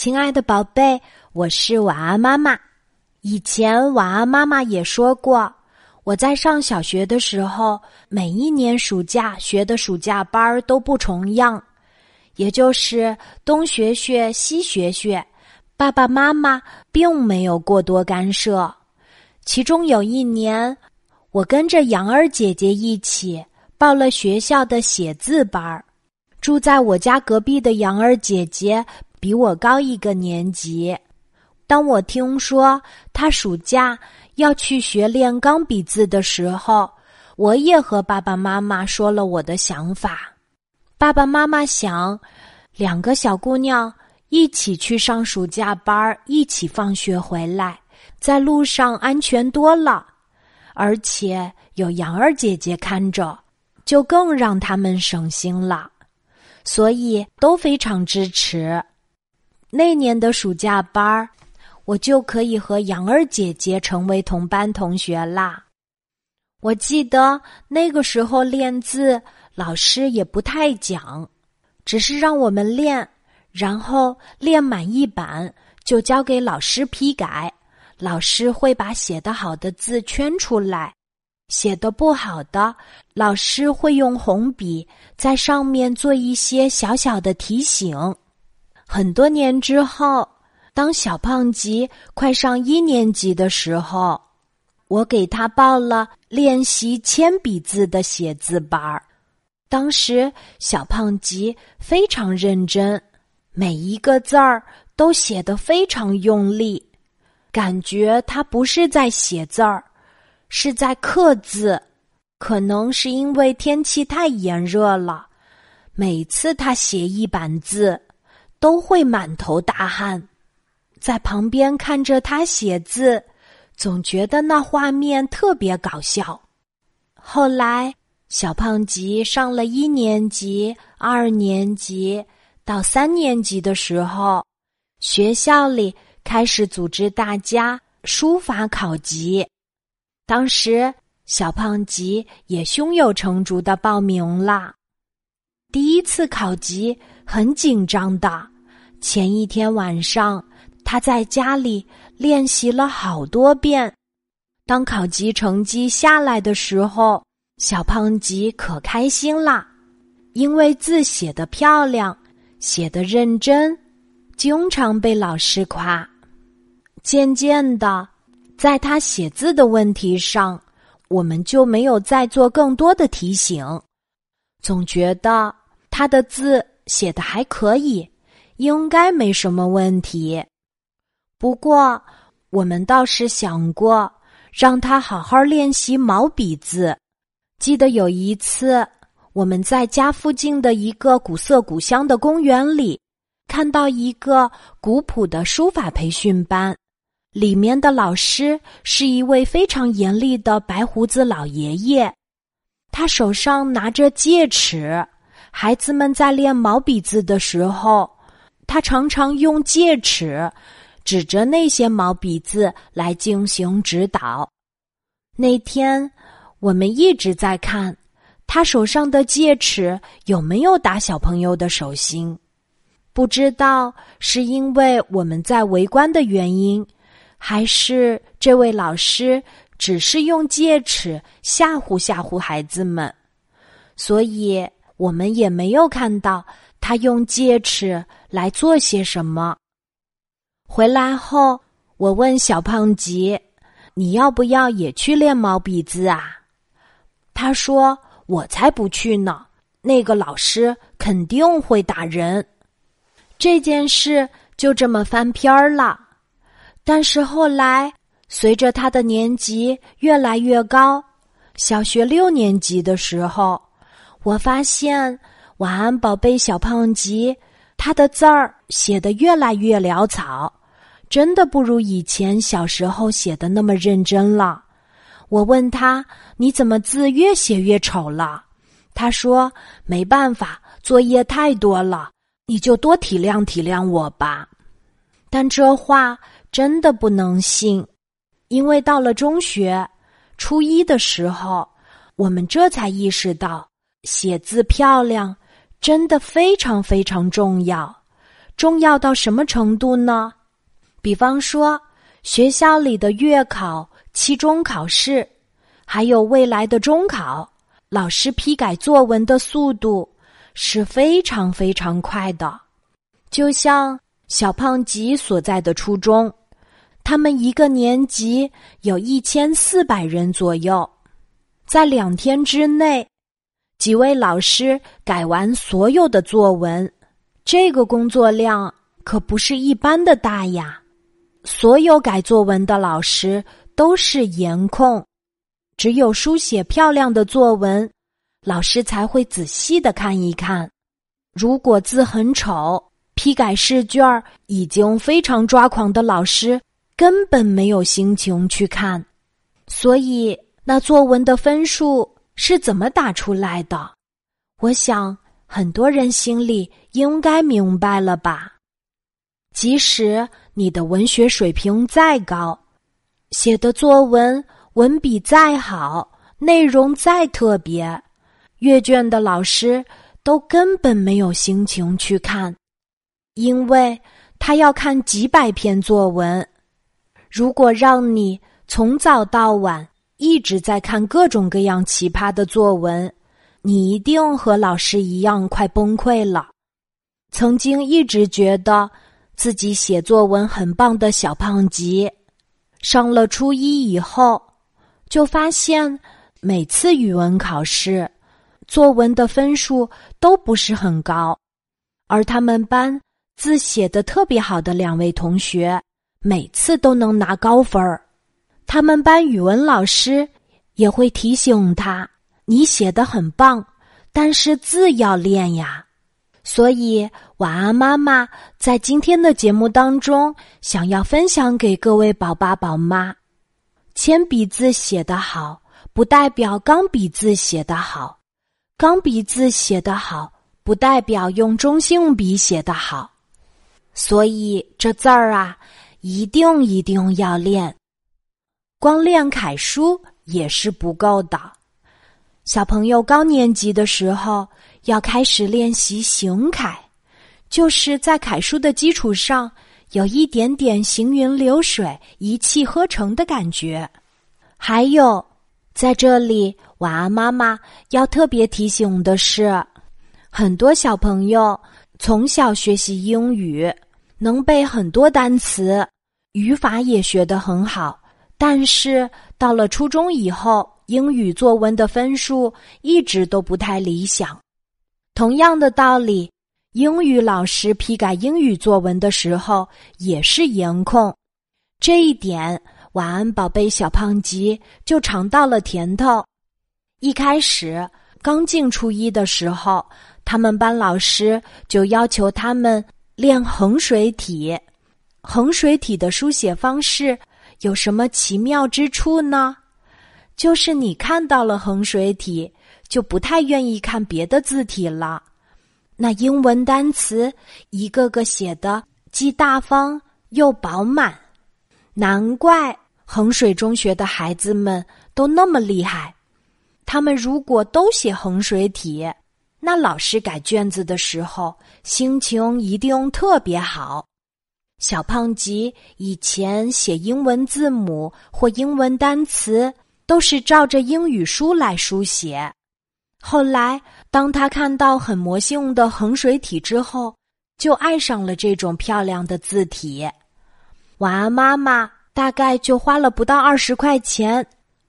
亲爱的宝贝，我是晚安妈妈。以前晚安妈妈也说过，我在上小学的时候，每一年暑假学的暑假班儿都不重样，也就是东学学西学学，爸爸妈妈并没有过多干涉。其中有一年，我跟着杨儿姐姐一起报了学校的写字班儿。住在我家隔壁的杨儿姐姐比我高一个年级。当我听说她暑假要去学练钢笔字的时候，我也和爸爸妈妈说了我的想法。爸爸妈妈想，两个小姑娘一起去上暑假班，一起放学回来，在路上安全多了，而且有杨儿姐姐看着，就更让他们省心了。所以都非常支持。那年的暑假班儿，我就可以和杨儿姐姐成为同班同学啦。我记得那个时候练字，老师也不太讲，只是让我们练，然后练满一版就交给老师批改，老师会把写得好的字圈出来。写的不好的，老师会用红笔在上面做一些小小的提醒。很多年之后，当小胖吉快上一年级的时候，我给他报了练习铅笔字的写字班儿。当时小胖吉非常认真，每一个字儿都写得非常用力，感觉他不是在写字儿。是在刻字，可能是因为天气太炎热了。每次他写一版字，都会满头大汗。在旁边看着他写字，总觉得那画面特别搞笑。后来，小胖吉上了一年级、二年级到三年级的时候，学校里开始组织大家书法考级。当时，小胖吉也胸有成竹的报名了。第一次考级很紧张的，前一天晚上他在家里练习了好多遍。当考级成绩下来的时候，小胖吉可开心啦，因为字写的漂亮，写的认真，经常被老师夸。渐渐的。在他写字的问题上，我们就没有再做更多的提醒，总觉得他的字写的还可以，应该没什么问题。不过，我们倒是想过让他好好练习毛笔字。记得有一次，我们在家附近的一个古色古香的公园里，看到一个古朴的书法培训班。里面的老师是一位非常严厉的白胡子老爷爷，他手上拿着戒尺。孩子们在练毛笔字的时候，他常常用戒尺指着那些毛笔字来进行指导。那天我们一直在看他手上的戒尺有没有打小朋友的手心，不知道是因为我们在围观的原因。还是这位老师只是用戒尺吓唬吓唬孩子们，所以我们也没有看到他用戒尺来做些什么。回来后，我问小胖吉：“你要不要也去练毛笔字啊？”他说：“我才不去呢，那个老师肯定会打人。”这件事就这么翻篇儿了。但是后来，随着他的年级越来越高，小学六年级的时候，我发现晚安宝贝小胖吉他的字儿写的越来越潦草，真的不如以前小时候写的那么认真了。我问他：“你怎么字越写越丑了？”他说：“没办法，作业太多了，你就多体谅体谅我吧。”但这话。真的不能信，因为到了中学初一的时候，我们这才意识到写字漂亮真的非常非常重要。重要到什么程度呢？比方说，学校里的月考、期中考试，还有未来的中考，老师批改作文的速度是非常非常快的。就像小胖吉所在的初中，他们一个年级有一千四百人左右，在两天之内，几位老师改完所有的作文，这个工作量可不是一般的大呀。所有改作文的老师都是颜控，只有书写漂亮的作文，老师才会仔细的看一看。如果字很丑，批改试卷已经非常抓狂的老师根本没有心情去看。所以，那作文的分数是怎么打出来的？我想很多人心里应该明白了吧。即使你的文学水平再高，写的作文文笔再好，内容再特别，阅卷的老师都根本没有心情去看，因为他要看几百篇作文。如果让你从早到晚一直在看各种各样奇葩的作文，你一定和老师一样快崩溃了。曾经一直觉得。自己写作文很棒的小胖吉，上了初一以后，就发现每次语文考试，作文的分数都不是很高，而他们班字写的特别好的两位同学，每次都能拿高分儿。他们班语文老师也会提醒他：“你写的很棒，但是字要练呀。”所以，晚安妈妈在今天的节目当中，想要分享给各位宝爸宝妈：铅笔字写得好，不代表钢笔字写得好；钢笔字写得好，不代表用中性笔写得好。所以，这字儿啊，一定一定要练。光练楷书也是不够的。小朋友高年级的时候。要开始练习行楷，就是在楷书的基础上有一点点行云流水、一气呵成的感觉。还有，在这里，晚安妈妈要特别提醒的是，很多小朋友从小学习英语，能背很多单词，语法也学得很好，但是到了初中以后，英语作文的分数一直都不太理想。同样的道理，英语老师批改英语作文的时候也是颜控。这一点，晚安宝贝小胖吉就尝到了甜头。一开始刚进初一的时候，他们班老师就要求他们练衡水体。衡水体的书写方式有什么奇妙之处呢？就是你看到了衡水体。就不太愿意看别的字体了。那英文单词一个个写的既大方又饱满，难怪衡水中学的孩子们都那么厉害。他们如果都写衡水体，那老师改卷子的时候心情一定特别好。小胖吉以前写英文字母或英文单词，都是照着英语书来书写。后来，当他看到很魔性的衡水体之后，就爱上了这种漂亮的字体。晚安妈妈大概就花了不到二十块钱，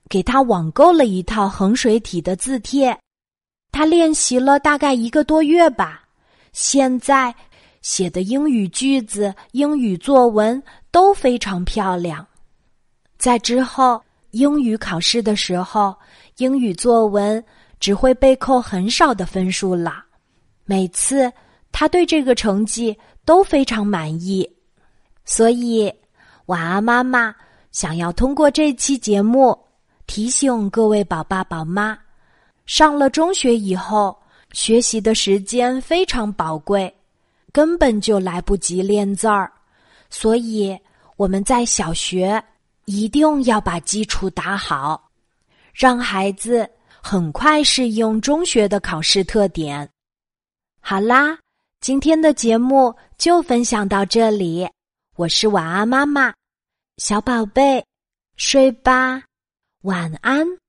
给他网购了一套衡水体的字帖。他练习了大概一个多月吧，现在写的英语句子、英语作文都非常漂亮。在之后英语考试的时候，英语作文。只会被扣很少的分数了。每次他对这个成绩都非常满意，所以晚安妈妈想要通过这期节目提醒各位宝爸宝妈：上了中学以后，学习的时间非常宝贵，根本就来不及练字儿，所以我们在小学一定要把基础打好，让孩子。很快适应中学的考试特点。好啦，今天的节目就分享到这里，我是晚安妈妈，小宝贝，睡吧，晚安。